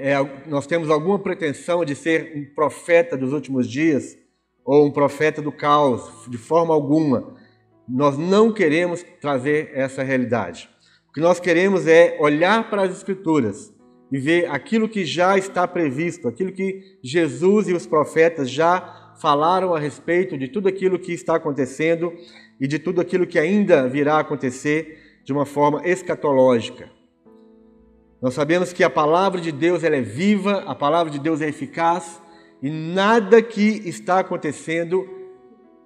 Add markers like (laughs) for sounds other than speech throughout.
é, nós temos alguma pretensão de ser um profeta dos últimos dias ou um profeta do caos, de forma alguma. Nós não queremos trazer essa realidade. O que nós queremos é olhar para as Escrituras e ver aquilo que já está previsto, aquilo que Jesus e os profetas já falaram a respeito de tudo aquilo que está acontecendo e de tudo aquilo que ainda virá acontecer de uma forma escatológica. Nós sabemos que a palavra de Deus ela é viva, a palavra de Deus é eficaz e nada que está acontecendo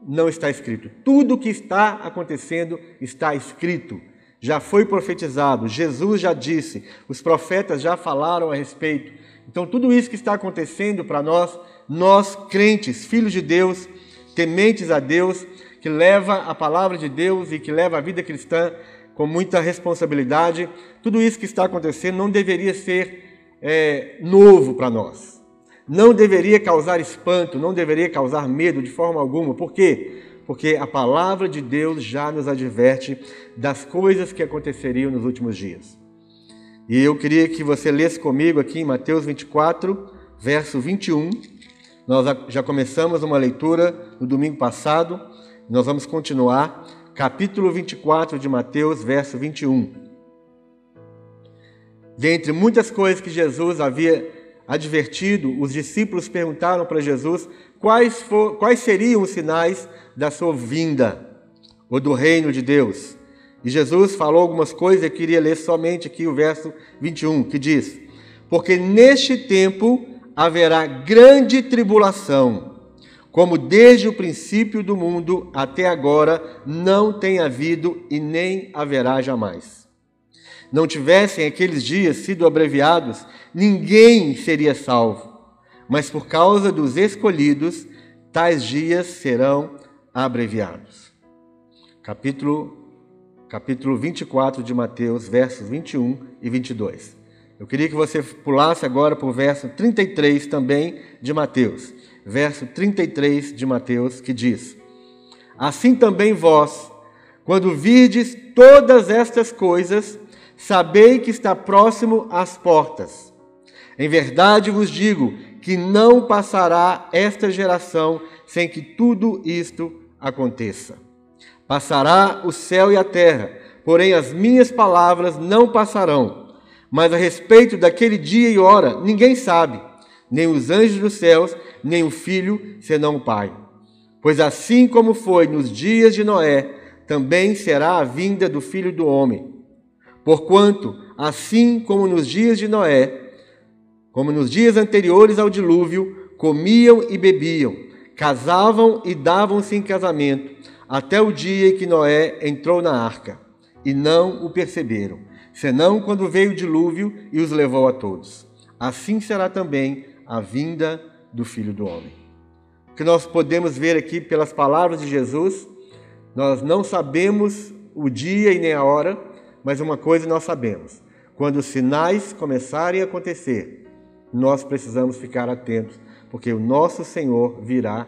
não está escrito. Tudo que está acontecendo está escrito. Já foi profetizado, Jesus já disse, os profetas já falaram a respeito. Então, tudo isso que está acontecendo para nós, nós crentes, filhos de Deus, tementes a Deus, que leva a palavra de Deus e que leva a vida cristã com muita responsabilidade, tudo isso que está acontecendo não deveria ser é, novo para nós. Não deveria causar espanto, não deveria causar medo de forma alguma. Por quê? Porque a palavra de Deus já nos adverte das coisas que aconteceriam nos últimos dias. E eu queria que você lesse comigo aqui em Mateus 24, verso 21. Nós já começamos uma leitura no domingo passado, nós vamos continuar capítulo 24 de Mateus, verso 21. Dentre muitas coisas que Jesus havia advertido, os discípulos perguntaram para Jesus quais, for, quais seriam os sinais da sua vinda ou do reino de Deus. E Jesus falou algumas coisas, eu queria ler somente aqui o verso 21, que diz: Porque neste tempo haverá grande tribulação como desde o princípio do mundo até agora não tem havido e nem haverá jamais. Não tivessem aqueles dias sido abreviados, ninguém seria salvo, mas por causa dos escolhidos, tais dias serão abreviados. Capítulo, capítulo 24 de Mateus, versos 21 e 22. Eu queria que você pulasse agora para o verso 33 também de Mateus verso 33 de Mateus, que diz: Assim também vós, quando virdes todas estas coisas, sabei que está próximo às portas. Em verdade vos digo que não passará esta geração sem que tudo isto aconteça. Passará o céu e a terra, porém as minhas palavras não passarão. Mas a respeito daquele dia e hora, ninguém sabe, nem os anjos dos céus, nem o filho, senão o Pai. Pois assim como foi nos dias de Noé, também será a vinda do filho do homem. Porquanto, assim como nos dias de Noé, como nos dias anteriores ao dilúvio, comiam e bebiam, casavam e davam-se em casamento, até o dia em que Noé entrou na arca, e não o perceberam, senão quando veio o dilúvio e os levou a todos. Assim será também a vinda do Filho do Homem. O que nós podemos ver aqui pelas palavras de Jesus, nós não sabemos o dia e nem a hora, mas uma coisa nós sabemos: quando os sinais começarem a acontecer, nós precisamos ficar atentos, porque o nosso Senhor virá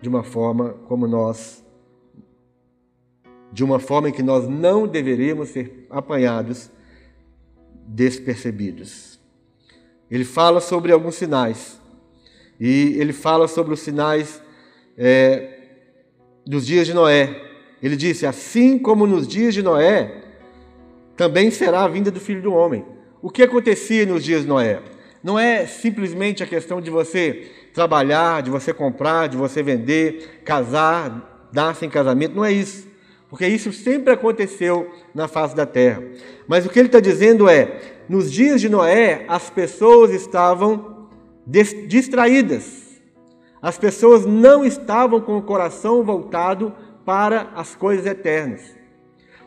de uma forma como nós de uma forma em que nós não deveríamos ser apanhados despercebidos. Ele fala sobre alguns sinais. E ele fala sobre os sinais é, dos dias de Noé. Ele disse: Assim como nos dias de Noé, também será a vinda do filho do homem. O que acontecia nos dias de Noé? Não é simplesmente a questão de você trabalhar, de você comprar, de você vender, casar, dar-se em casamento, não é isso. Porque isso sempre aconteceu na face da terra. Mas o que ele está dizendo é: nos dias de Noé, as pessoas estavam distraídas. As pessoas não estavam com o coração voltado para as coisas eternas.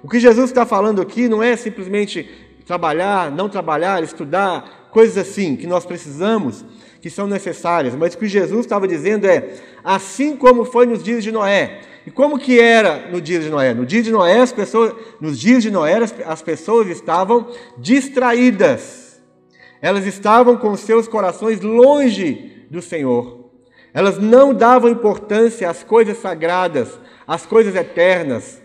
O que Jesus está falando aqui não é simplesmente trabalhar, não trabalhar, estudar, coisas assim que nós precisamos, que são necessárias, mas o que Jesus estava dizendo é: assim como foi nos dias de Noé. E como que era no dia de Noé? No dia de Noé, as pessoas, nos dias de Noé, as pessoas estavam distraídas elas estavam com seus corações longe do Senhor. Elas não davam importância às coisas sagradas, às coisas eternas.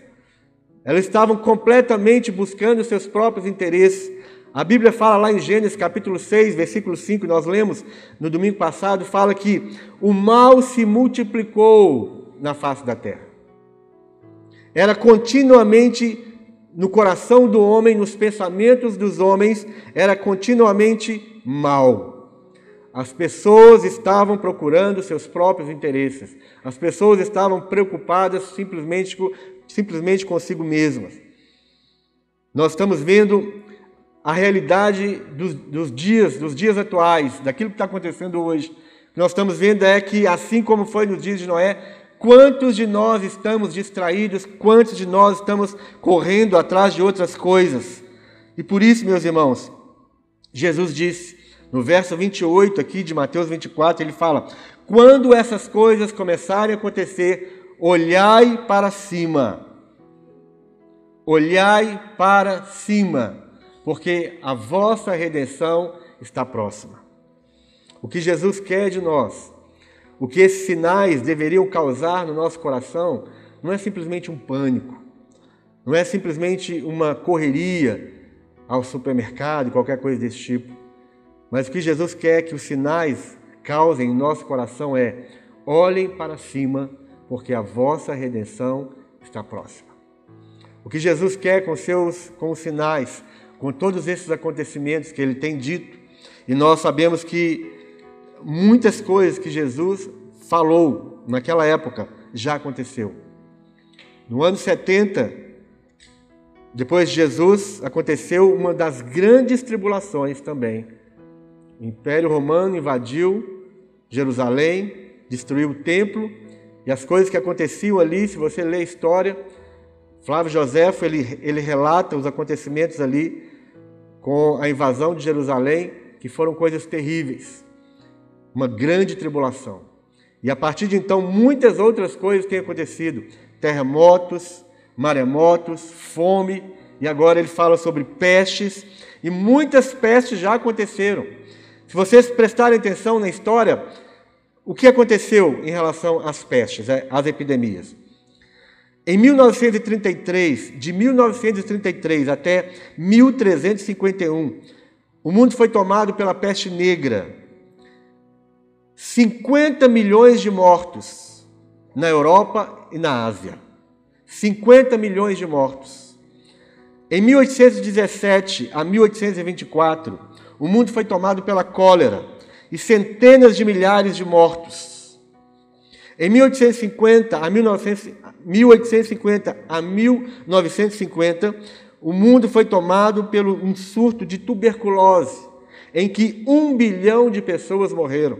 Elas estavam completamente buscando seus próprios interesses, A Bíblia fala lá em Gênesis capítulo 6, versículo 5, nós lemos no domingo passado, fala que o mal se multiplicou na face da terra. Era continuamente no coração do homem, nos pensamentos dos homens, era continuamente mal. As pessoas estavam procurando seus próprios interesses. As pessoas estavam preocupadas simplesmente, simplesmente consigo mesmas. Nós estamos vendo a realidade dos, dos dias, dos dias atuais, daquilo que está acontecendo hoje. Que nós estamos vendo é que, assim como foi nos dias de Noé, quantos de nós estamos distraídos, quantos de nós estamos correndo atrás de outras coisas. E por isso, meus irmãos, Jesus disse, no verso 28 aqui de Mateus 24, ele fala: Quando essas coisas começarem a acontecer, olhai para cima. Olhai para cima porque a vossa redenção está próxima. O que Jesus quer de nós, o que esses sinais deveriam causar no nosso coração, não é simplesmente um pânico, não é simplesmente uma correria ao supermercado, qualquer coisa desse tipo. Mas o que Jesus quer que os sinais causem em nosso coração é: olhem para cima, porque a vossa redenção está próxima. O que Jesus quer com seus com os sinais com todos esses acontecimentos que ele tem dito, e nós sabemos que muitas coisas que Jesus falou naquela época já aconteceu. No ano 70, depois de Jesus, aconteceu uma das grandes tribulações também. O Império Romano invadiu Jerusalém, destruiu o templo, e as coisas que aconteciam ali, se você ler a história, Flávio Joséfo, ele, ele relata os acontecimentos ali com a invasão de Jerusalém, que foram coisas terríveis, uma grande tribulação. E a partir de então, muitas outras coisas têm acontecido: terremotos, maremotos, fome, e agora ele fala sobre pestes, e muitas pestes já aconteceram. Se vocês prestarem atenção na história, o que aconteceu em relação às pestes, é, às epidemias? Em 1933, de 1933 até 1351, o mundo foi tomado pela peste negra. 50 milhões de mortos na Europa e na Ásia. 50 milhões de mortos. Em 1817 a 1824, o mundo foi tomado pela cólera e centenas de milhares de mortos. Em 1850 a 1900, 1850 a 1950, o mundo foi tomado pelo um surto de tuberculose, em que um bilhão de pessoas morreram.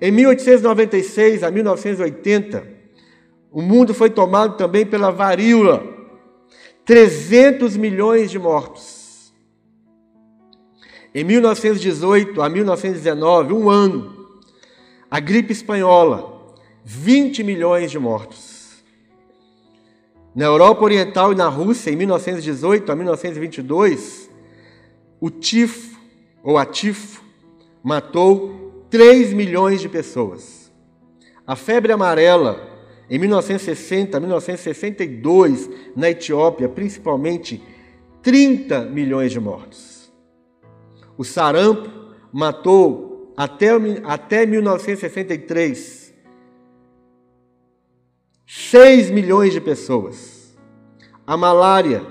Em 1896 a 1980, o mundo foi tomado também pela varíola, 300 milhões de mortos. Em 1918 a 1919, um ano, a gripe espanhola, 20 milhões de mortos. Na Europa Oriental e na Rússia, em 1918 a 1922, o tifo, ou a tifo, matou 3 milhões de pessoas. A febre amarela, em 1960 a 1962, na Etiópia, principalmente, 30 milhões de mortos. O sarampo matou até, até 1963 6 milhões de pessoas. A malária,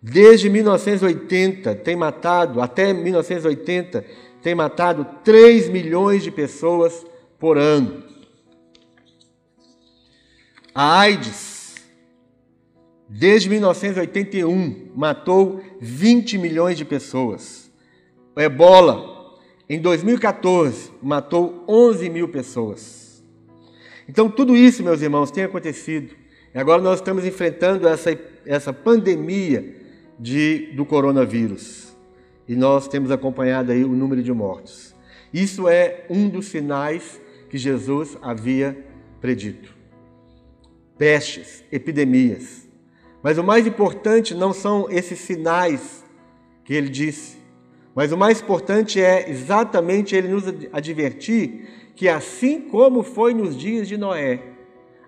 desde 1980, tem matado, até 1980, tem matado 3 milhões de pessoas por ano. A AIDS, desde 1981, matou 20 milhões de pessoas. O ebola, em 2014, matou 11 mil pessoas. Então, tudo isso, meus irmãos, tem acontecido. E agora nós estamos enfrentando essa, essa pandemia de, do coronavírus. E nós temos acompanhado aí o número de mortos. Isso é um dos sinais que Jesus havia predito. Pestes, epidemias. Mas o mais importante não são esses sinais que ele disse, mas o mais importante é exatamente ele nos advertir que assim como foi nos dias de Noé,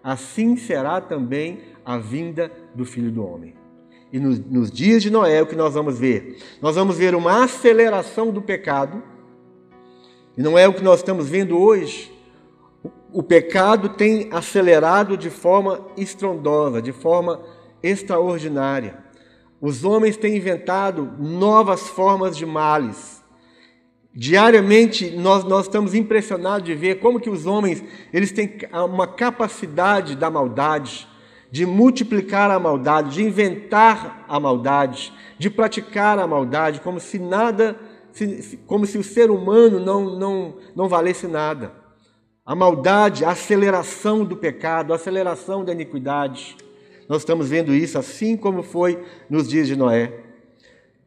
assim será também a vinda do Filho do Homem. E nos, nos dias de Noé, o que nós vamos ver? Nós vamos ver uma aceleração do pecado, e não é o que nós estamos vendo hoje. O pecado tem acelerado de forma estrondosa, de forma extraordinária. Os homens têm inventado novas formas de males. Diariamente nós, nós estamos impressionados de ver como que os homens eles têm uma capacidade da maldade, de multiplicar a maldade, de inventar a maldade, de praticar a maldade, como se nada, como se o ser humano não, não, não valesse nada. A maldade, a aceleração do pecado, a aceleração da iniquidade. Nós estamos vendo isso assim como foi nos dias de Noé.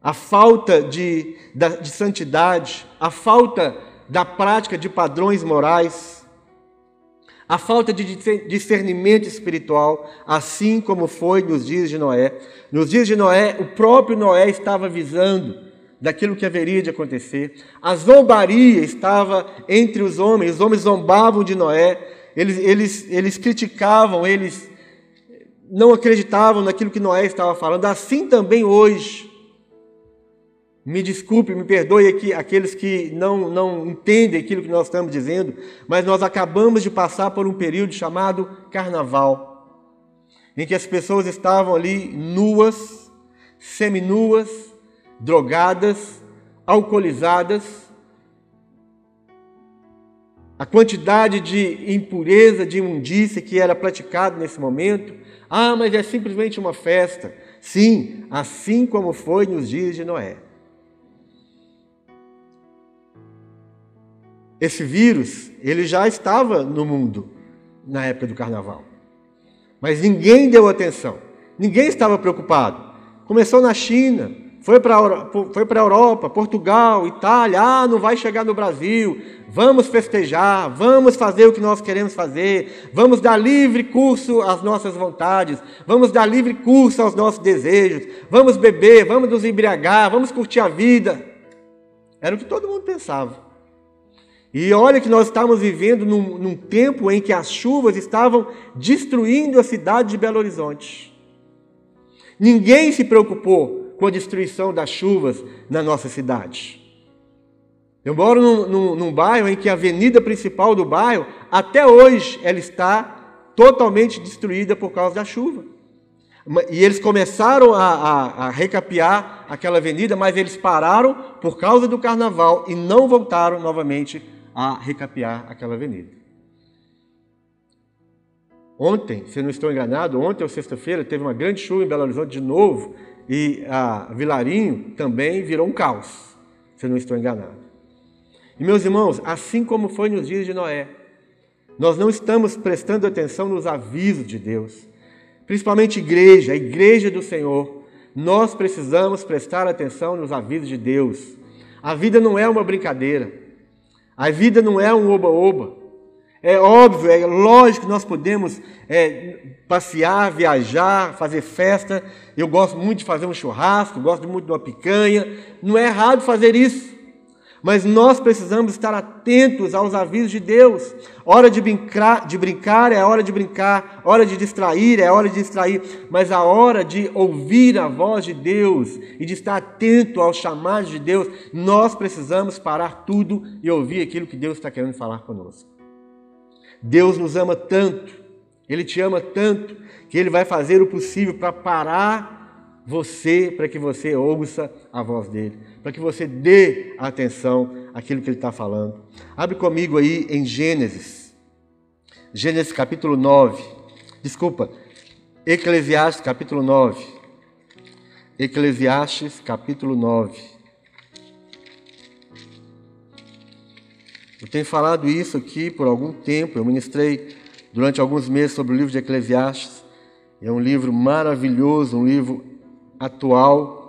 A falta de, de santidade, a falta da prática de padrões morais, a falta de discernimento espiritual, assim como foi nos dias de Noé. Nos dias de Noé, o próprio Noé estava avisando daquilo que haveria de acontecer. A zombaria estava entre os homens, os homens zombavam de Noé, eles, eles, eles criticavam, eles não acreditavam naquilo que Noé estava falando, assim também hoje. Me desculpe, me perdoe aqui aqueles que não, não entendem aquilo que nós estamos dizendo, mas nós acabamos de passar por um período chamado carnaval, em que as pessoas estavam ali nuas, seminuas, drogadas, alcoolizadas. A quantidade de impureza, de imundícia que era praticado nesse momento ah, mas é simplesmente uma festa. Sim, assim como foi nos dias de Noé. Esse vírus, ele já estava no mundo na época do carnaval. Mas ninguém deu atenção. Ninguém estava preocupado. Começou na China, foi para foi a Europa, Portugal, Itália, ah, não vai chegar no Brasil, vamos festejar, vamos fazer o que nós queremos fazer, vamos dar livre curso às nossas vontades, vamos dar livre curso aos nossos desejos, vamos beber, vamos nos embriagar, vamos curtir a vida. Era o que todo mundo pensava. E olha que nós estávamos vivendo num, num tempo em que as chuvas estavam destruindo a cidade de Belo Horizonte. Ninguém se preocupou com a destruição das chuvas na nossa cidade. Eu moro num, num, num, bairro em que a avenida principal do bairro, até hoje, ela está totalmente destruída por causa da chuva. E eles começaram a, a, a recapear aquela avenida, mas eles pararam por causa do carnaval e não voltaram novamente a recapear aquela avenida. Ontem, se não estou enganado, ontem ou sexta-feira, teve uma grande chuva em Belo Horizonte de novo, e a Vilarinho também virou um caos, se não estou enganado. E meus irmãos, assim como foi nos dias de Noé, nós não estamos prestando atenção nos avisos de Deus, principalmente igreja, a igreja do Senhor. Nós precisamos prestar atenção nos avisos de Deus. A vida não é uma brincadeira. A vida não é um oba-oba. É óbvio, é lógico que nós podemos é, passear, viajar, fazer festa. Eu gosto muito de fazer um churrasco, gosto muito de uma picanha. Não é errado fazer isso. Mas nós precisamos estar atentos aos avisos de Deus. Hora de brincar, de brincar é hora de brincar, hora de distrair é hora de distrair, mas a hora de ouvir a voz de Deus e de estar atento aos chamados de Deus, nós precisamos parar tudo e ouvir aquilo que Deus está querendo falar conosco. Deus nos ama tanto, Ele te ama tanto, que Ele vai fazer o possível para parar você, para que você ouça a voz dEle, para que você dê atenção àquilo que Ele está falando. Abre comigo aí em Gênesis, Gênesis capítulo 9, desculpa, Eclesiastes capítulo 9. Eclesiastes capítulo 9. Eu tenho falado isso aqui por algum tempo, eu ministrei durante alguns meses sobre o livro de Eclesiastes. É um livro maravilhoso, um livro atual.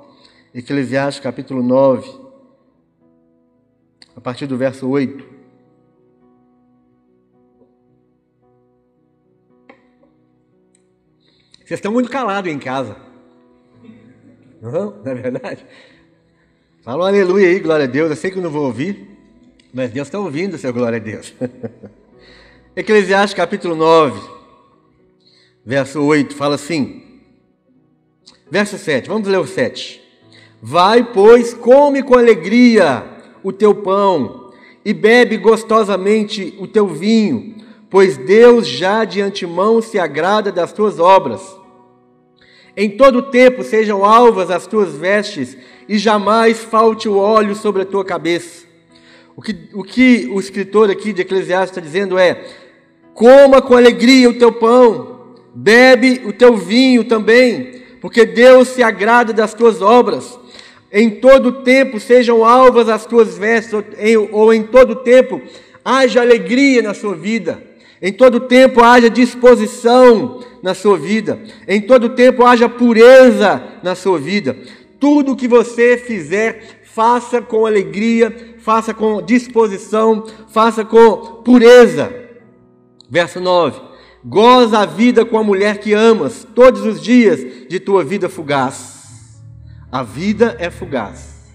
Eclesiastes capítulo 9, a partir do verso 8. Vocês estão muito calados em casa. Não, não é verdade? Fala um aleluia aí, glória a Deus. Eu sei que eu não vou ouvir. Mas Deus está ouvindo, seu glória a Deus. (laughs) Eclesiastes capítulo 9, verso 8, fala assim: Verso 7, vamos ler o 7. Vai, pois, come com alegria o teu pão e bebe gostosamente o teu vinho, pois Deus já de antemão se agrada das tuas obras. Em todo tempo sejam alvas as tuas vestes e jamais falte o óleo sobre a tua cabeça. O que o, que o escritor aqui de Eclesiastes está dizendo é: coma com alegria o teu pão, bebe o teu vinho também, porque Deus se agrada das tuas obras. Em todo tempo sejam alvas as tuas vestes, ou em, ou em todo tempo haja alegria na sua vida. Em todo tempo haja disposição na sua vida. Em todo tempo haja pureza na sua vida. Tudo que você fizer, faça com alegria, faça com disposição, faça com pureza. Verso 9: Goza a vida com a mulher que amas todos os dias de tua vida fugaz. A vida é fugaz.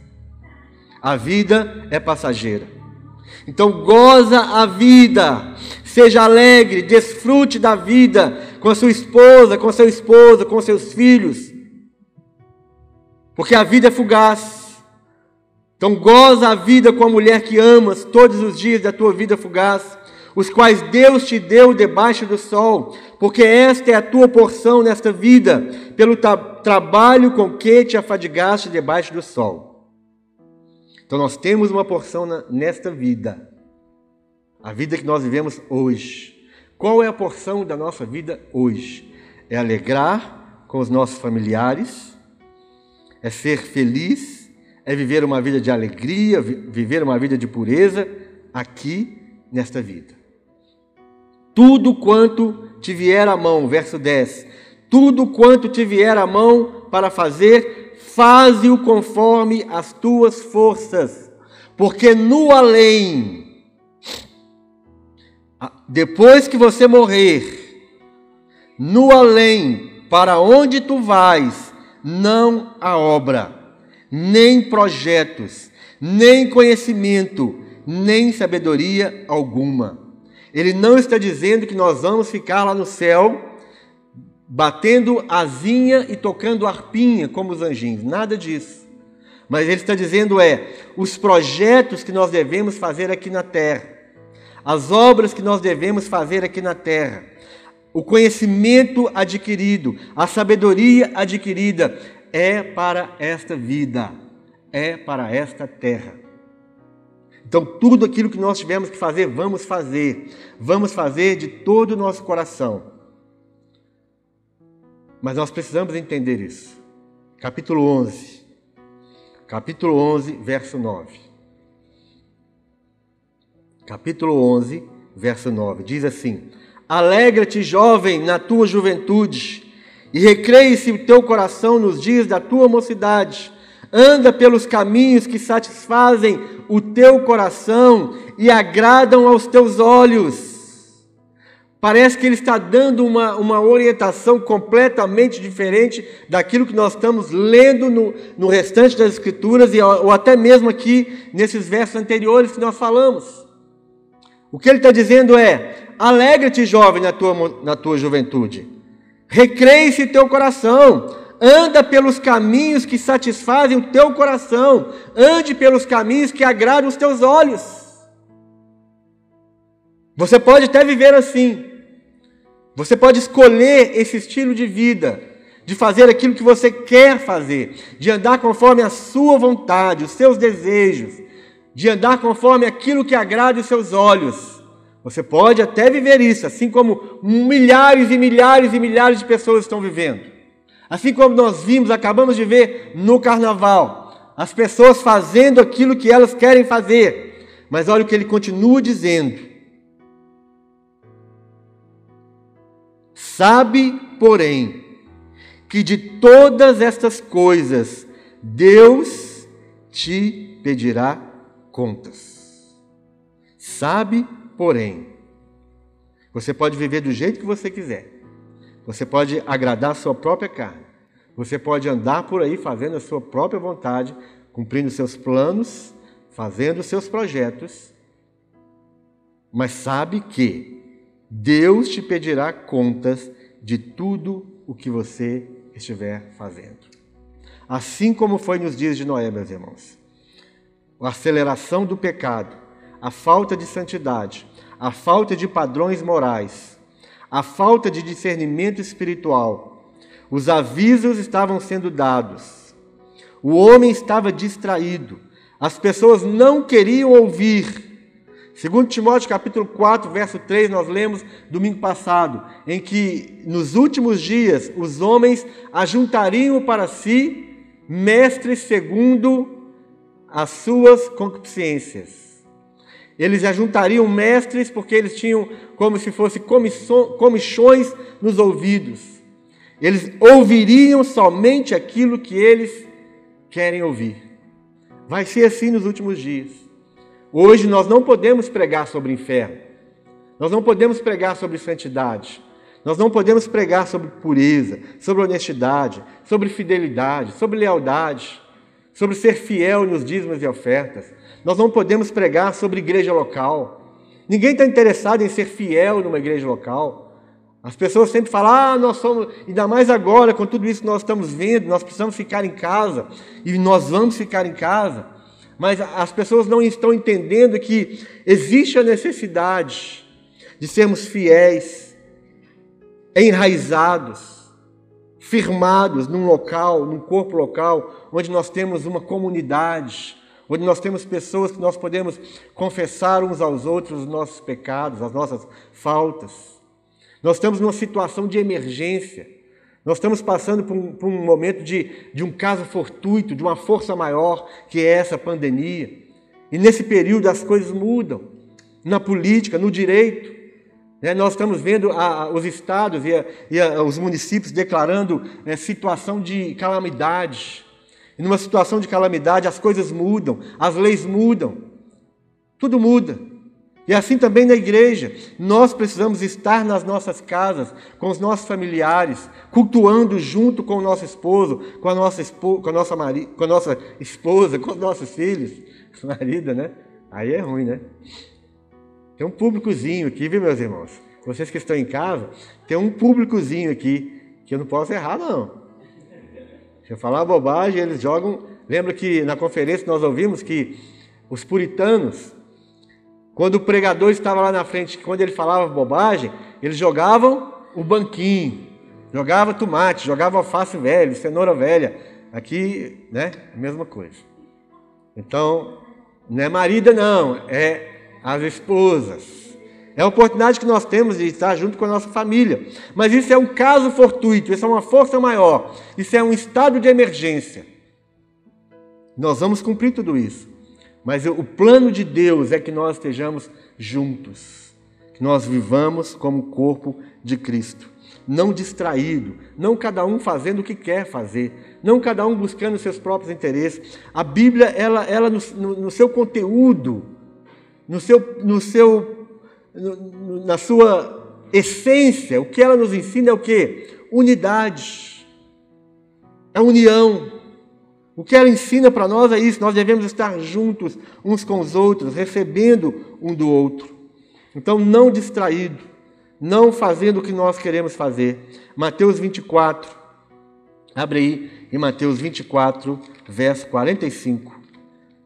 A vida é passageira. Então goza a vida, seja alegre, desfrute da vida com a sua esposa, com seu esposo, com seus filhos. Porque a vida é fugaz. Então goza a vida com a mulher que amas todos os dias da tua vida fugaz, os quais Deus te deu debaixo do sol, porque esta é a tua porção nesta vida, pelo tra trabalho com que te afadigaste debaixo do sol. Então nós temos uma porção nesta vida, a vida que nós vivemos hoje. Qual é a porção da nossa vida hoje? É alegrar com os nossos familiares, é ser feliz, é viver uma vida de alegria, viver uma vida de pureza aqui nesta vida. Tudo quanto te vier à mão, verso 10, tudo quanto te vier à mão para fazer, faze-o conforme as tuas forças, porque no além, depois que você morrer, no além, para onde tu vais, não há obra, nem projetos, nem conhecimento, nem sabedoria alguma. Ele não está dizendo que nós vamos ficar lá no céu batendo asinha e tocando arpinha como os anjinhos, nada disso. Mas ele está dizendo é os projetos que nós devemos fazer aqui na terra, as obras que nós devemos fazer aqui na terra, o conhecimento adquirido, a sabedoria adquirida é para esta vida, é para esta terra. Então, tudo aquilo que nós tivermos que fazer, vamos fazer. Vamos fazer de todo o nosso coração. Mas nós precisamos entender isso. Capítulo 11. Capítulo 11, verso 9. Capítulo 11, verso 9. Diz assim: Alegra-te, jovem, na tua juventude, e recreie-se o teu coração nos dias da tua mocidade anda pelos caminhos que satisfazem o teu coração e agradam aos teus olhos. Parece que ele está dando uma, uma orientação completamente diferente daquilo que nós estamos lendo no, no restante das Escrituras e, ou até mesmo aqui nesses versos anteriores que nós falamos. O que ele está dizendo é: alegra-te, jovem, na tua, na tua juventude, recreie-se teu coração, anda pelos caminhos que satisfazem o teu coração, ande pelos caminhos que agradam os teus olhos. Você pode até viver assim. Você pode escolher esse estilo de vida, de fazer aquilo que você quer fazer, de andar conforme a sua vontade, os seus desejos, de andar conforme aquilo que agrada os seus olhos. Você pode até viver isso, assim como milhares e milhares e milhares de pessoas estão vivendo. Assim como nós vimos, acabamos de ver no carnaval, as pessoas fazendo aquilo que elas querem fazer. Mas olha o que ele continua dizendo. Sabe, porém, que de todas estas coisas Deus te pedirá contas. Sabe, porém, você pode viver do jeito que você quiser. Você pode agradar a sua própria carne. Você pode andar por aí fazendo a sua própria vontade, cumprindo seus planos, fazendo seus projetos. Mas sabe que Deus te pedirá contas de tudo o que você estiver fazendo. Assim como foi nos dias de Noé, meus irmãos. A aceleração do pecado, a falta de santidade, a falta de padrões morais, a falta de discernimento espiritual. Os avisos estavam sendo dados. O homem estava distraído. As pessoas não queriam ouvir. Segundo Timóteo capítulo 4, verso 3, nós lemos domingo passado, em que nos últimos dias os homens ajuntariam para si mestres segundo as suas concupiscências. Eles ajuntariam mestres porque eles tinham como se fosse comichões nos ouvidos. Eles ouviriam somente aquilo que eles querem ouvir. Vai ser assim nos últimos dias. Hoje nós não podemos pregar sobre inferno. Nós não podemos pregar sobre santidade. Nós não podemos pregar sobre pureza, sobre honestidade, sobre fidelidade, sobre lealdade, sobre ser fiel nos dízimos e ofertas. Nós não podemos pregar sobre igreja local. Ninguém está interessado em ser fiel numa igreja local. As pessoas sempre falam, ah, nós somos, ainda mais agora, com tudo isso que nós estamos vendo, nós precisamos ficar em casa, e nós vamos ficar em casa. Mas as pessoas não estão entendendo que existe a necessidade de sermos fiéis, enraizados, firmados num local, num corpo local, onde nós temos uma comunidade, onde nós temos pessoas que nós podemos confessar uns aos outros os nossos pecados, as nossas faltas. Nós estamos numa situação de emergência. Nós estamos passando por um, por um momento de, de um caso fortuito, de uma força maior, que é essa pandemia. E nesse período as coisas mudam. Na política, no direito. Né? Nós estamos vendo a, a, os estados e, a, e os municípios declarando né, situação de calamidade. E numa situação de calamidade as coisas mudam, as leis mudam. Tudo muda. E assim também na igreja, nós precisamos estar nas nossas casas, com os nossos familiares, cultuando junto com o nosso esposo, com a nossa, espo, com a nossa, mari, com a nossa esposa, com os nossos filhos, (laughs) marido, né? Aí é ruim, né? Tem um públicozinho aqui, viu, meus irmãos? Vocês que estão em casa, tem um públicozinho aqui que eu não posso errar, não. Se eu falar bobagem, eles jogam. Lembra que na conferência nós ouvimos que os puritanos quando o pregador estava lá na frente, quando ele falava bobagem, eles jogavam o banquinho, jogava tomate, jogava alface velho, cenoura velha. Aqui, né, a mesma coisa. Então, não é marida não, é as esposas. É a oportunidade que nós temos de estar junto com a nossa família. Mas isso é um caso fortuito, isso é uma força maior, isso é um estado de emergência. Nós vamos cumprir tudo isso. Mas o plano de Deus é que nós estejamos juntos, que nós vivamos como corpo de Cristo, não distraído, não cada um fazendo o que quer fazer, não cada um buscando seus próprios interesses. A Bíblia, ela, ela no, no, no seu conteúdo, no seu, no seu, no, na sua essência, o que ela nos ensina é o que? Unidade, a união, o que ela ensina para nós é isso: nós devemos estar juntos uns com os outros, recebendo um do outro. Então, não distraído, não fazendo o que nós queremos fazer. Mateus 24, abre aí em Mateus 24, verso 45.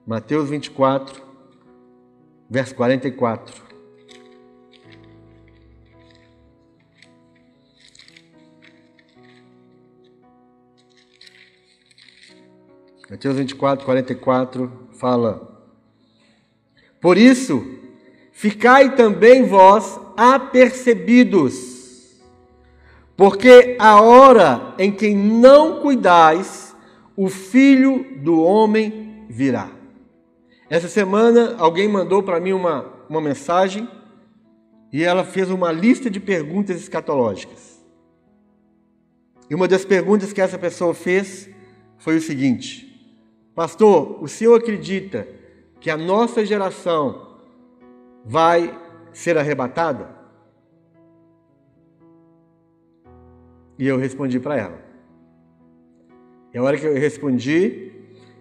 Mateus 24, verso 44. Mateus 24, 44 fala: Por isso, ficai também vós apercebidos, porque a hora em que não cuidais, o filho do homem virá. Essa semana alguém mandou para mim uma, uma mensagem e ela fez uma lista de perguntas escatológicas. E uma das perguntas que essa pessoa fez foi o seguinte: Pastor, o senhor acredita que a nossa geração vai ser arrebatada? E eu respondi para ela. E a hora que eu respondi,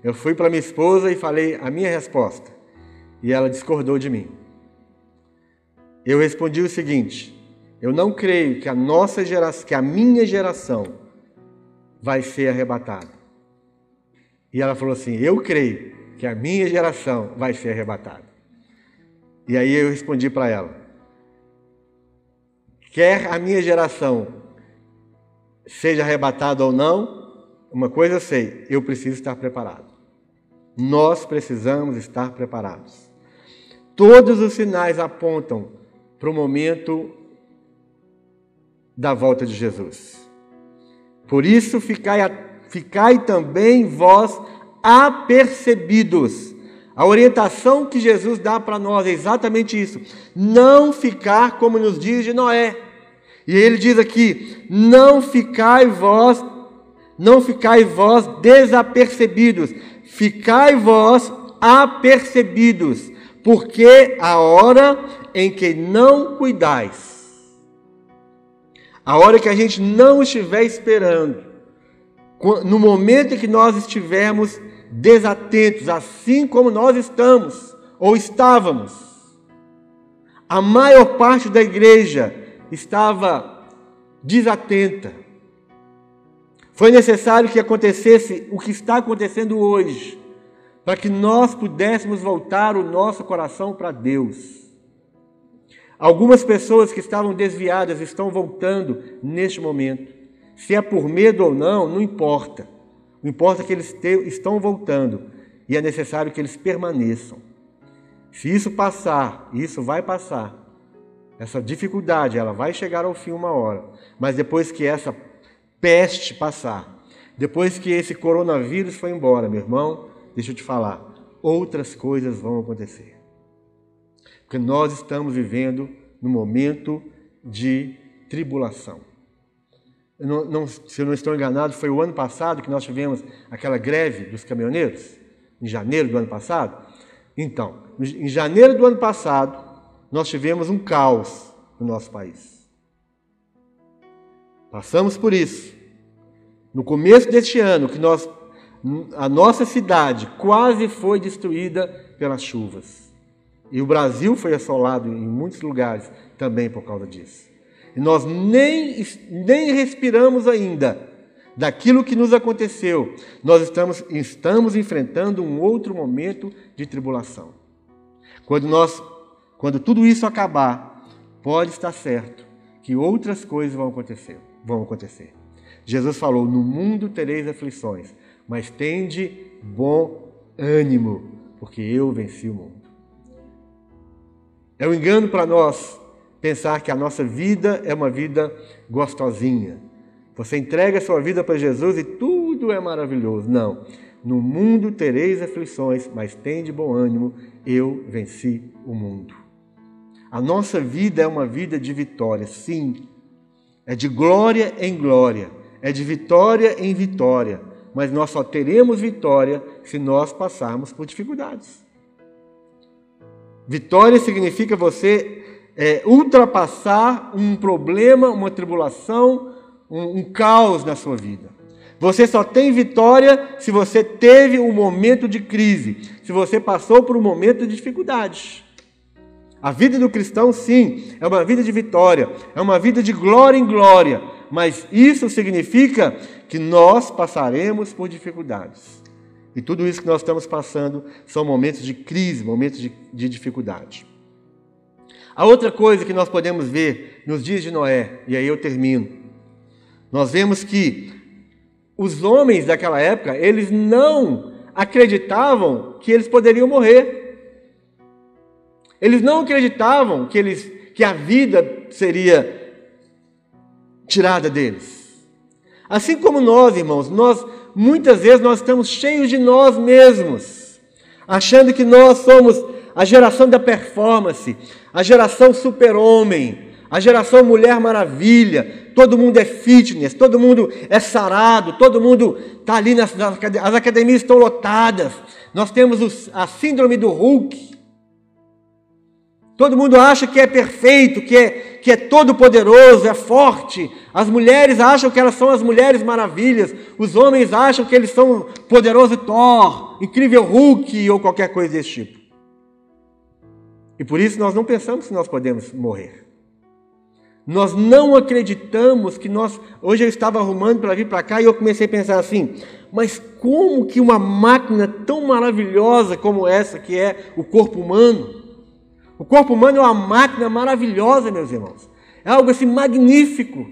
eu fui para minha esposa e falei a minha resposta. E ela discordou de mim. Eu respondi o seguinte: eu não creio que a nossa geração, que a minha geração vai ser arrebatado. E ela falou assim: Eu creio que a minha geração vai ser arrebatada. E aí eu respondi para ela: Quer a minha geração seja arrebatada ou não, uma coisa eu sei: eu preciso estar preparado. Nós precisamos estar preparados. Todos os sinais apontam para o momento da volta de Jesus. Por isso, ficai, ficai também vós apercebidos. A orientação que Jesus dá para nós é exatamente isso: não ficar como nos dias de Noé. E ele diz aqui: não ficai vós, não ficai vós desapercebidos, ficai vós apercebidos, porque a hora em que não cuidais, a hora que a gente não estiver esperando, no momento em que nós estivermos desatentos, assim como nós estamos ou estávamos, a maior parte da igreja estava desatenta. Foi necessário que acontecesse o que está acontecendo hoje, para que nós pudéssemos voltar o nosso coração para Deus. Algumas pessoas que estavam desviadas estão voltando neste momento. Se é por medo ou não, não importa. O importa é que eles te, estão voltando e é necessário que eles permaneçam. Se isso passar, isso vai passar. Essa dificuldade, ela vai chegar ao fim uma hora. Mas depois que essa peste passar, depois que esse coronavírus foi embora, meu irmão, deixa eu te falar, outras coisas vão acontecer. Porque nós estamos vivendo no momento de tribulação. Eu não, não, se eu não estou enganado, foi o ano passado que nós tivemos aquela greve dos caminhoneiros, em janeiro do ano passado. Então, em janeiro do ano passado, nós tivemos um caos no nosso país. Passamos por isso. No começo deste ano, que nós, a nossa cidade quase foi destruída pelas chuvas. E o Brasil foi assolado em muitos lugares também por causa disso. E nós nem, nem respiramos ainda daquilo que nos aconteceu. Nós estamos, estamos enfrentando um outro momento de tribulação. Quando, nós, quando tudo isso acabar, pode estar certo que outras coisas vão acontecer. Vão acontecer. Jesus falou: No mundo tereis aflições, mas tende bom ânimo, porque eu venci o mundo. É um engano para nós pensar que a nossa vida é uma vida gostosinha. Você entrega a sua vida para Jesus e tudo é maravilhoso. Não. No mundo tereis aflições, mas tem de bom ânimo, eu venci o mundo. A nossa vida é uma vida de vitória, sim. É de glória em glória, é de vitória em vitória, mas nós só teremos vitória se nós passarmos por dificuldades. Vitória significa você é, ultrapassar um problema, uma tribulação, um, um caos na sua vida. Você só tem vitória se você teve um momento de crise, se você passou por um momento de dificuldade. A vida do cristão, sim, é uma vida de vitória, é uma vida de glória em glória, mas isso significa que nós passaremos por dificuldades. E tudo isso que nós estamos passando são momentos de crise, momentos de, de dificuldade. A outra coisa que nós podemos ver nos dias de Noé, e aí eu termino, nós vemos que os homens daquela época, eles não acreditavam que eles poderiam morrer. Eles não acreditavam que, eles, que a vida seria tirada deles. Assim como nós, irmãos, nós muitas vezes nós estamos cheios de nós mesmos, achando que nós somos a geração da performance, a geração super-homem, a geração Mulher Maravilha, todo mundo é fitness, todo mundo é sarado, todo mundo está ali, nas, as academias estão lotadas, nós temos a síndrome do Hulk, Todo mundo acha que é perfeito, que é, que é todo poderoso, é forte. As mulheres acham que elas são as mulheres maravilhas. Os homens acham que eles são poderoso Thor, incrível Hulk ou qualquer coisa desse tipo. E por isso nós não pensamos que nós podemos morrer. Nós não acreditamos que nós. Hoje eu estava arrumando para vir para cá e eu comecei a pensar assim: mas como que uma máquina tão maravilhosa como essa, que é o corpo humano, o corpo humano é uma máquina maravilhosa, meus irmãos, é algo assim magnífico.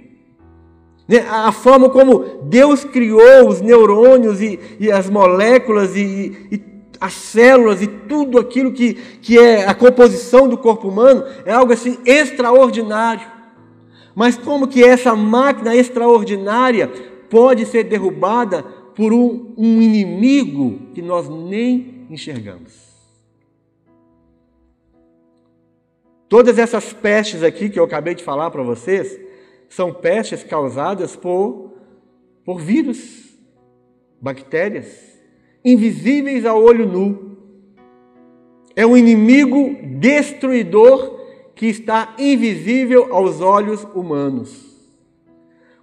Né? A forma como Deus criou os neurônios e, e as moléculas e, e as células e tudo aquilo que, que é a composição do corpo humano é algo assim extraordinário. Mas como que essa máquina extraordinária pode ser derrubada por um, um inimigo que nós nem enxergamos? Todas essas pestes aqui que eu acabei de falar para vocês são pestes causadas por, por vírus, bactérias invisíveis ao olho nu. É um inimigo destruidor que está invisível aos olhos humanos.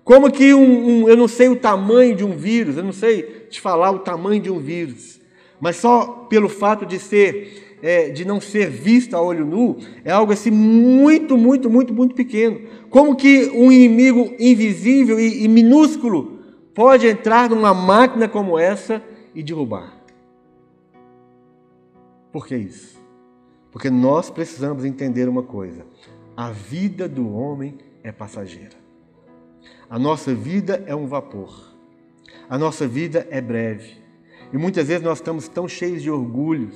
Como que um, um, eu não sei o tamanho de um vírus, eu não sei te falar o tamanho de um vírus, mas só pelo fato de ser, é, de não ser visto a olho nu, é algo assim muito, muito, muito, muito pequeno. Como que um inimigo invisível e, e minúsculo pode entrar numa máquina como essa e derrubar. Por que isso? Porque nós precisamos entender uma coisa: a vida do homem é passageira. A nossa vida é um vapor. A nossa vida é breve. E muitas vezes nós estamos tão cheios de orgulho.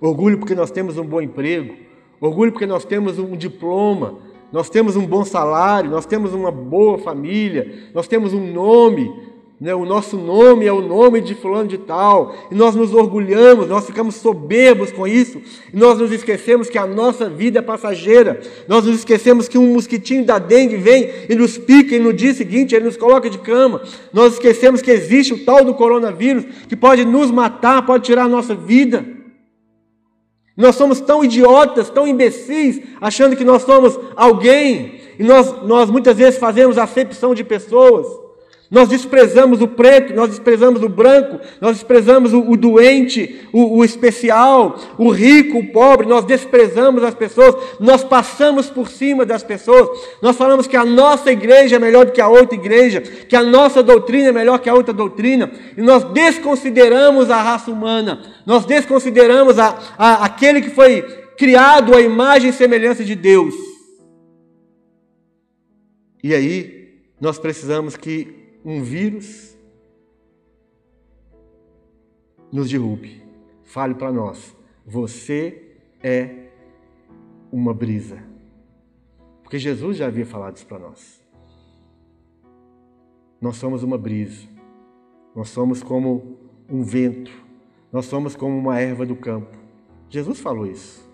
Orgulho porque nós temos um bom emprego, orgulho porque nós temos um diploma, nós temos um bom salário, nós temos uma boa família, nós temos um nome, né? O nosso nome é o nome de fulano de tal, e nós nos orgulhamos, nós ficamos soberbos com isso, e nós nos esquecemos que a nossa vida é passageira, nós nos esquecemos que um mosquitinho da dengue vem e nos pica, e no dia seguinte ele nos coloca de cama, nós esquecemos que existe o tal do coronavírus que pode nos matar, pode tirar a nossa vida. Nós somos tão idiotas, tão imbecis, achando que nós somos alguém, e nós, nós muitas vezes fazemos acepção de pessoas. Nós desprezamos o preto, nós desprezamos o branco, nós desprezamos o, o doente, o, o, especial, o rico, o pobre, nós desprezamos as pessoas, nós passamos por cima das pessoas, nós falamos que a nossa igreja é melhor do que a outra igreja, que a nossa doutrina é melhor que a outra doutrina, e nós desconsideramos a raça humana, nós desconsideramos a, a, aquele que foi criado à imagem e semelhança de Deus. E aí, nós precisamos que um vírus nos derrube. Fale para nós: você é uma brisa. Porque Jesus já havia falado isso para nós. Nós somos uma brisa. Nós somos como um vento. Nós somos como uma erva do campo. Jesus falou isso.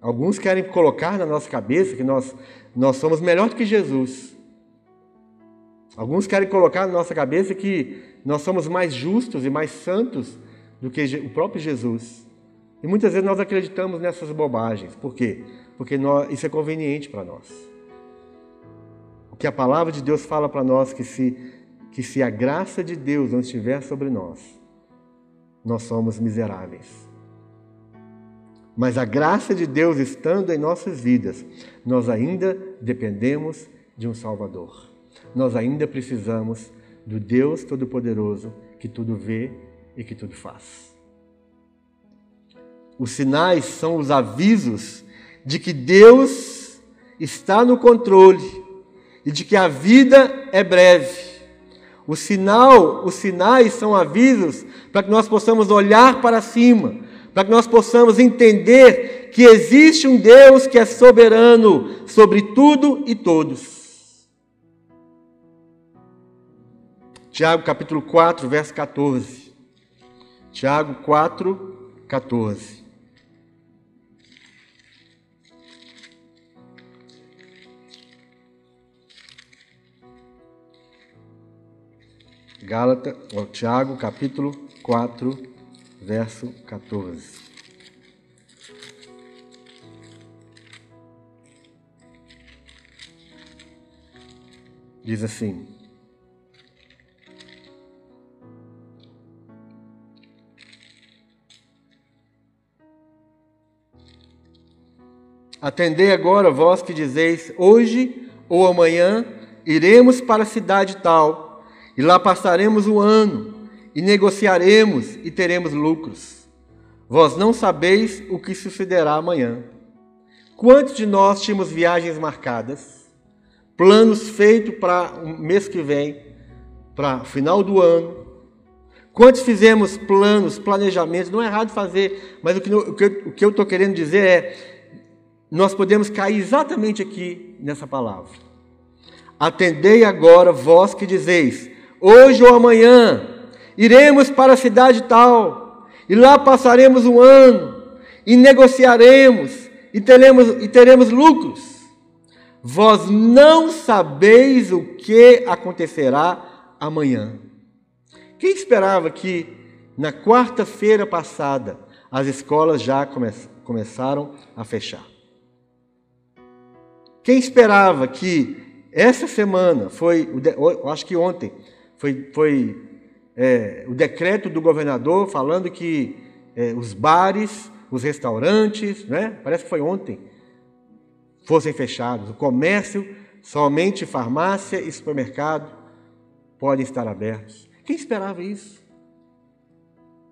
Alguns querem colocar na nossa cabeça que nós, nós somos melhor do que Jesus. Alguns querem colocar na nossa cabeça que nós somos mais justos e mais santos do que o próprio Jesus. E muitas vezes nós acreditamos nessas bobagens. Por quê? Porque nós, isso é conveniente para nós. O que a palavra de Deus fala para nós que se que se a graça de Deus não estiver sobre nós, nós somos miseráveis. Mas a graça de Deus estando em nossas vidas, nós ainda dependemos de um Salvador nós ainda precisamos do Deus Todo-Poderoso que tudo vê e que tudo faz. Os sinais são os avisos de que Deus está no controle e de que a vida é breve. O sinal, os sinais são avisos para que nós possamos olhar para cima, para que nós possamos entender que existe um Deus que é soberano sobre tudo e todos. Tiago capítulo 4, verso 14. Tiago 4, 14. Gálata, ó, Tiago capítulo 4, verso 14. Diz assim: Atendei agora, vós que dizeis: Hoje ou amanhã iremos para a cidade tal, e lá passaremos o ano, e negociaremos e teremos lucros. Vós não sabeis o que sucederá amanhã. Quantos de nós tínhamos viagens marcadas, planos feitos para o mês que vem, para o final do ano? Quantos fizemos planos, planejamentos? Não é errado fazer, mas o que, o que eu estou querendo dizer é nós podemos cair exatamente aqui nessa palavra. Atendei agora, vós que dizeis: hoje ou amanhã iremos para a cidade tal, e lá passaremos um ano, e negociaremos, e teremos, e teremos lucros. Vós não sabeis o que acontecerá amanhã. Quem esperava que na quarta-feira passada as escolas já come começaram a fechar? Quem esperava que essa semana foi, acho que ontem, foi, foi é, o decreto do governador falando que é, os bares, os restaurantes, né, parece que foi ontem, fossem fechados. O comércio, somente farmácia e supermercado podem estar abertos. Quem esperava isso?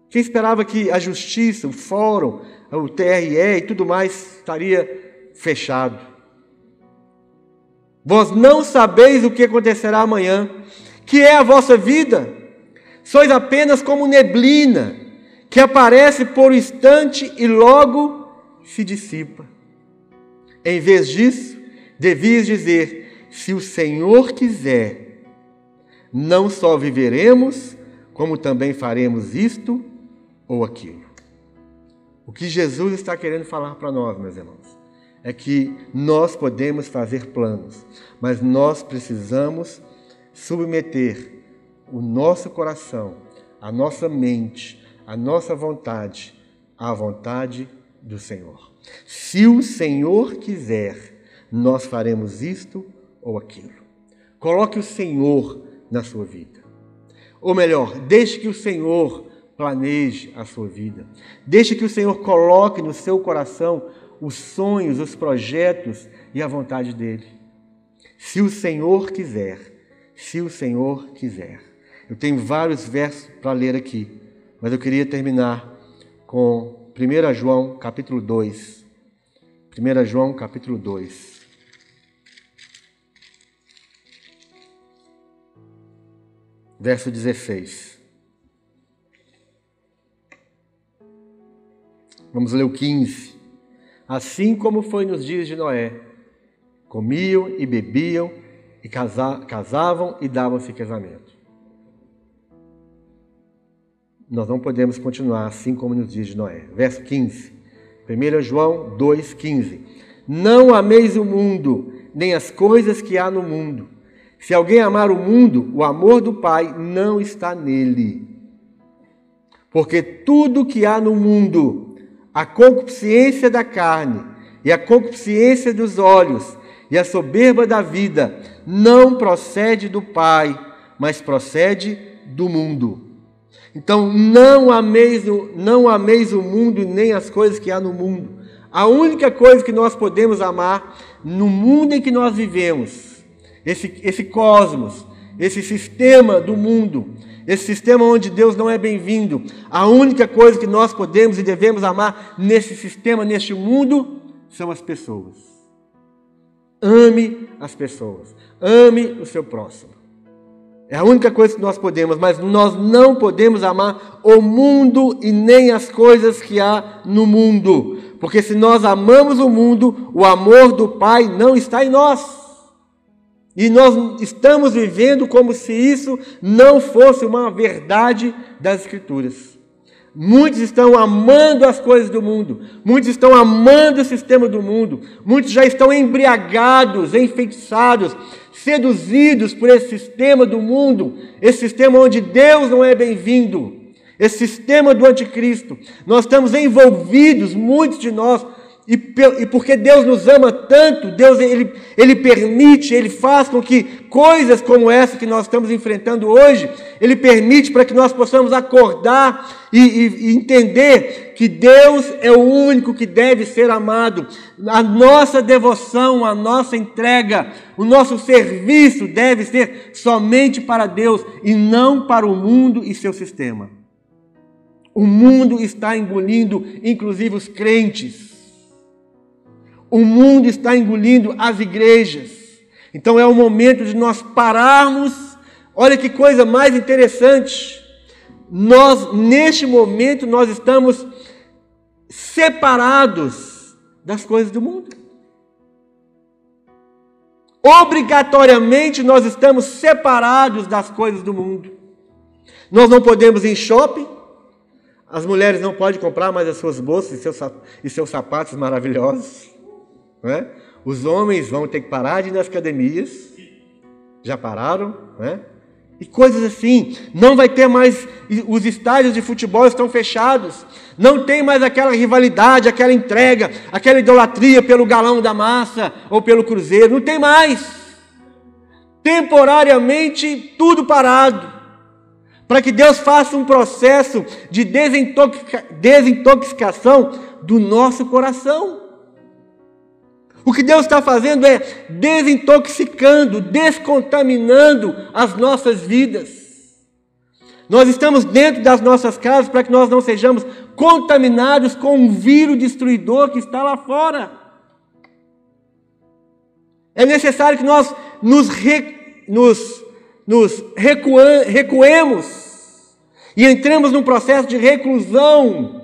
Quem esperava que a justiça, o fórum, o TRE e tudo mais estaria fechado? Vós não sabeis o que acontecerá amanhã, que é a vossa vida. Sois apenas como neblina, que aparece por um instante e logo se dissipa. Em vez disso, devias dizer: se o Senhor quiser, não só viveremos, como também faremos isto ou aquilo. O que Jesus está querendo falar para nós, meus irmãos? É que nós podemos fazer planos, mas nós precisamos submeter o nosso coração, a nossa mente, a nossa vontade à vontade do Senhor. Se o Senhor quiser, nós faremos isto ou aquilo. Coloque o Senhor na sua vida. Ou melhor, deixe que o Senhor planeje a sua vida. Deixe que o Senhor coloque no seu coração os sonhos, os projetos e a vontade dele. Se o Senhor quiser, se o Senhor quiser. Eu tenho vários versos para ler aqui, mas eu queria terminar com 1 João capítulo 2. 1 João capítulo 2. Verso 16. Vamos ler o 15 assim como foi nos dias de Noé. Comiam e bebiam, e casavam e davam-se casamento. Nós não podemos continuar assim como nos dias de Noé. Verso 15. 1 João 2,15. Não ameis o mundo, nem as coisas que há no mundo. Se alguém amar o mundo, o amor do Pai não está nele. Porque tudo que há no mundo, a concupiscência da carne e a concupiscência dos olhos e a soberba da vida não procede do Pai, mas procede do mundo. Então não ameis, não ameis o mundo nem as coisas que há no mundo. A única coisa que nós podemos amar no mundo em que nós vivemos, esse, esse cosmos, esse sistema do mundo, esse sistema onde Deus não é bem-vindo. A única coisa que nós podemos e devemos amar nesse sistema, neste mundo, são as pessoas. Ame as pessoas. Ame o seu próximo. É a única coisa que nós podemos, mas nós não podemos amar o mundo e nem as coisas que há no mundo. Porque se nós amamos o mundo, o amor do Pai não está em nós. E nós estamos vivendo como se isso não fosse uma verdade das Escrituras. Muitos estão amando as coisas do mundo, muitos estão amando o sistema do mundo, muitos já estão embriagados, enfeitiçados, seduzidos por esse sistema do mundo, esse sistema onde Deus não é bem-vindo, esse sistema do anticristo. Nós estamos envolvidos, muitos de nós e, e, porque Deus nos ama tanto, Deus ele, ele permite, ele faz com que coisas como essa que nós estamos enfrentando hoje, ele permite para que nós possamos acordar e, e, e entender que Deus é o único que deve ser amado. A nossa devoção, a nossa entrega, o nosso serviço deve ser somente para Deus e não para o mundo e seu sistema. O mundo está engolindo, inclusive os crentes. O mundo está engolindo as igrejas. Então é o momento de nós pararmos. Olha que coisa mais interessante. Nós, neste momento, nós estamos separados das coisas do mundo. Obrigatoriamente nós estamos separados das coisas do mundo. Nós não podemos ir em shopping, as mulheres não podem comprar mais as suas bolsas e seus, e seus sapatos maravilhosos. Né? Os homens vão ter que parar de ir nas academias, já pararam, né? E coisas assim. Não vai ter mais. Os estádios de futebol estão fechados. Não tem mais aquela rivalidade, aquela entrega, aquela idolatria pelo galão da massa ou pelo cruzeiro. Não tem mais. Temporariamente, tudo parado. Para que Deus faça um processo de desintoxicação do nosso coração. O que Deus está fazendo é desintoxicando, descontaminando as nossas vidas. Nós estamos dentro das nossas casas para que nós não sejamos contaminados com um vírus destruidor que está lá fora. É necessário que nós nos, re, nos, nos recuemos e entremos num processo de reclusão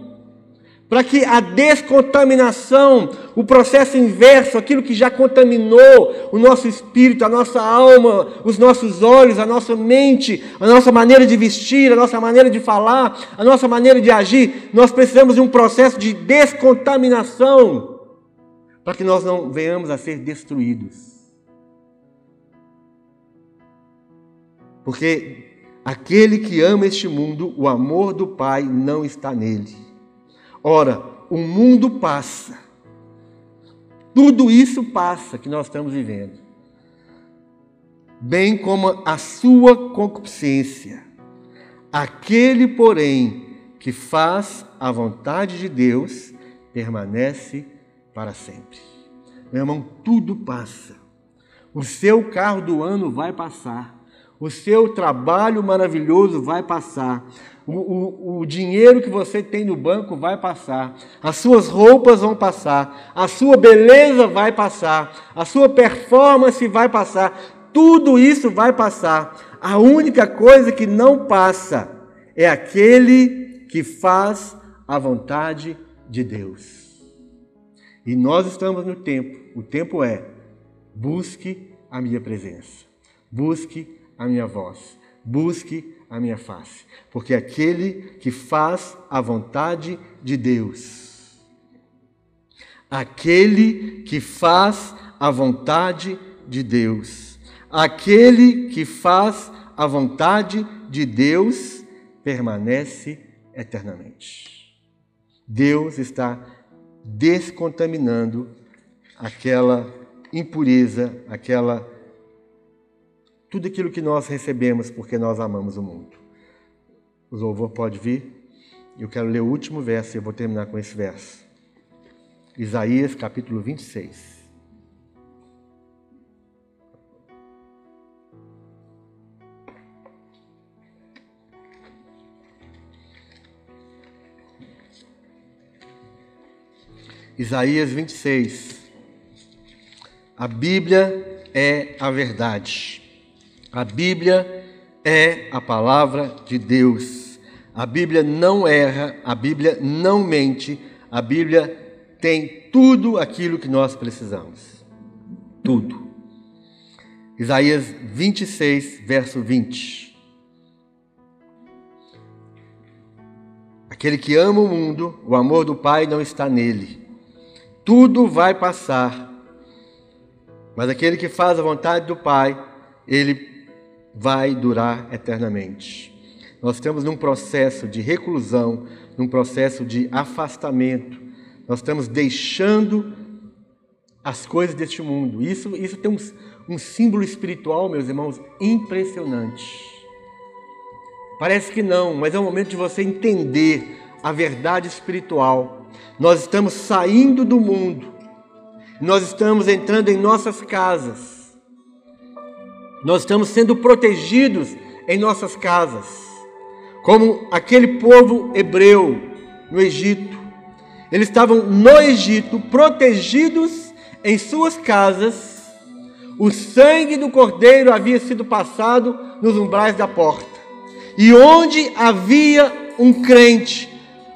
para que a descontaminação, o processo inverso, aquilo que já contaminou o nosso espírito, a nossa alma, os nossos olhos, a nossa mente, a nossa maneira de vestir, a nossa maneira de falar, a nossa maneira de agir, nós precisamos de um processo de descontaminação para que nós não venhamos a ser destruídos. Porque aquele que ama este mundo, o amor do Pai não está nele. Ora, o mundo passa. Tudo isso passa que nós estamos vivendo. Bem como a sua concupiscência. Aquele, porém, que faz a vontade de Deus, permanece para sempre. Meu irmão, tudo passa. O seu carro do ano vai passar. O seu trabalho maravilhoso vai passar o, o, o dinheiro que você tem no banco vai passar, as suas roupas vão passar, a sua beleza vai passar, a sua performance vai passar, tudo isso vai passar. A única coisa que não passa é aquele que faz a vontade de Deus. E nós estamos no tempo, o tempo é: busque a minha presença, busque a minha voz, busque a minha face, porque aquele que faz a vontade de Deus, aquele que faz a vontade de Deus, aquele que faz a vontade de Deus permanece eternamente. Deus está descontaminando aquela impureza, aquela tudo aquilo que nós recebemos porque nós amamos o mundo. O louvor pode vir. Eu quero ler o último verso e eu vou terminar com esse verso. Isaías capítulo 26. Isaías 26. A Bíblia é a verdade. A Bíblia é a palavra de Deus. A Bíblia não erra, a Bíblia não mente, a Bíblia tem tudo aquilo que nós precisamos. Tudo. Isaías 26, verso 20. Aquele que ama o mundo, o amor do Pai não está nele. Tudo vai passar, mas aquele que faz a vontade do Pai, ele vai durar eternamente. Nós estamos num processo de reclusão, num processo de afastamento. nós estamos deixando as coisas deste mundo. Isso, isso tem um, um símbolo espiritual, meus irmãos, impressionante. Parece que não, mas é o momento de você entender a verdade espiritual. Nós estamos saindo do mundo, nós estamos entrando em nossas casas, nós estamos sendo protegidos em nossas casas, como aquele povo hebreu no Egito. Eles estavam no Egito, protegidos em suas casas. O sangue do cordeiro havia sido passado nos umbrais da porta. E onde havia um crente,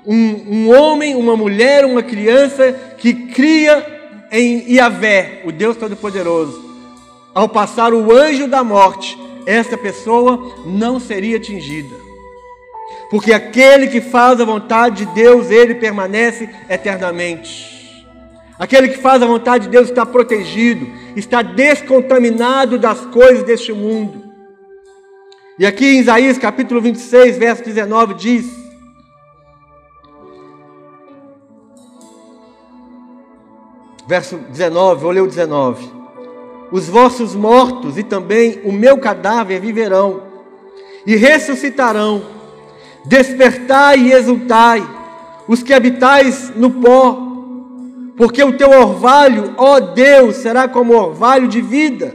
um, um homem, uma mulher, uma criança que cria em Iavé, o Deus Todo-Poderoso, ao passar o anjo da morte, essa pessoa não seria atingida. Porque aquele que faz a vontade de Deus, ele permanece eternamente. Aquele que faz a vontade de Deus está protegido, está descontaminado das coisas deste mundo. E aqui em Isaías capítulo 26, verso 19 diz: Verso 19, vou ler o 19. Os vossos mortos e também o meu cadáver viverão e ressuscitarão. Despertai e exultai, os que habitais no pó, porque o teu orvalho, ó Deus, será como orvalho de vida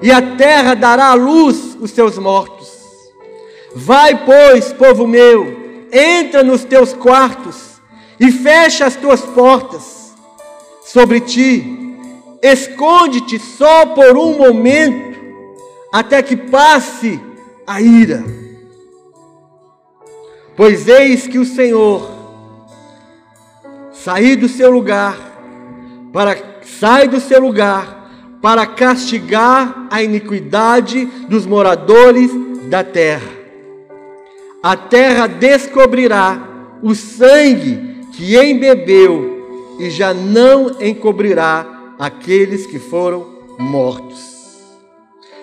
e a terra dará à luz os seus mortos. Vai, pois, povo meu, entra nos teus quartos e fecha as tuas portas sobre ti. Esconde-te só por um momento, até que passe a ira. Pois eis que o Senhor sair do seu lugar, para sai do seu lugar para castigar a iniquidade dos moradores da terra. A terra descobrirá o sangue que embebeu e já não encobrirá aqueles que foram mortos.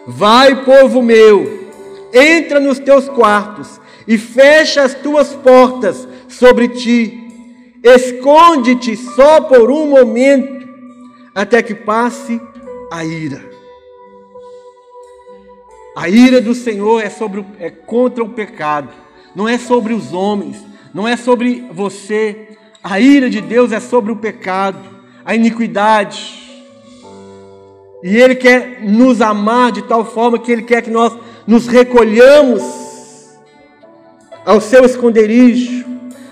Vai, povo meu, entra nos teus quartos e fecha as tuas portas sobre ti. Esconde-te só por um momento, até que passe a ira. A ira do Senhor é, sobre, é contra o pecado, não é sobre os homens, não é sobre você. A ira de Deus é sobre o pecado, a iniquidade. E Ele quer nos amar de tal forma que Ele quer que nós nos recolhamos ao seu esconderijo,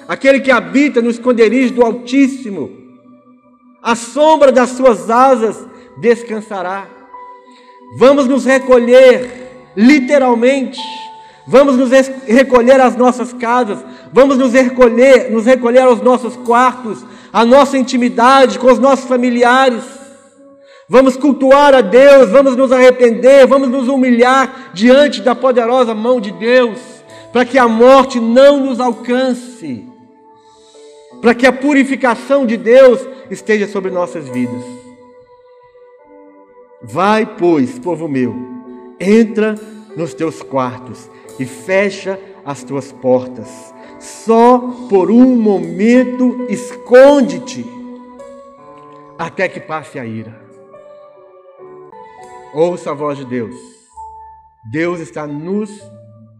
aquele que habita no esconderijo do Altíssimo, a sombra das suas asas descansará. Vamos nos recolher, literalmente. Vamos nos recolher às nossas casas, vamos nos recolher, nos recolher aos nossos quartos, à nossa intimidade com os nossos familiares. Vamos cultuar a Deus, vamos nos arrepender, vamos nos humilhar diante da poderosa mão de Deus, para que a morte não nos alcance, para que a purificação de Deus esteja sobre nossas vidas. Vai, pois, povo meu, entra nos teus quartos e fecha as tuas portas. Só por um momento esconde-te até que passe a ira. Ouça a voz de Deus. Deus está nos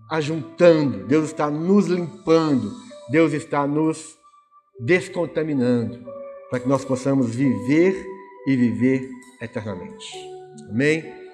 ajuntando, Deus está nos limpando, Deus está nos descontaminando, para que nós possamos viver e viver eternamente. Amém?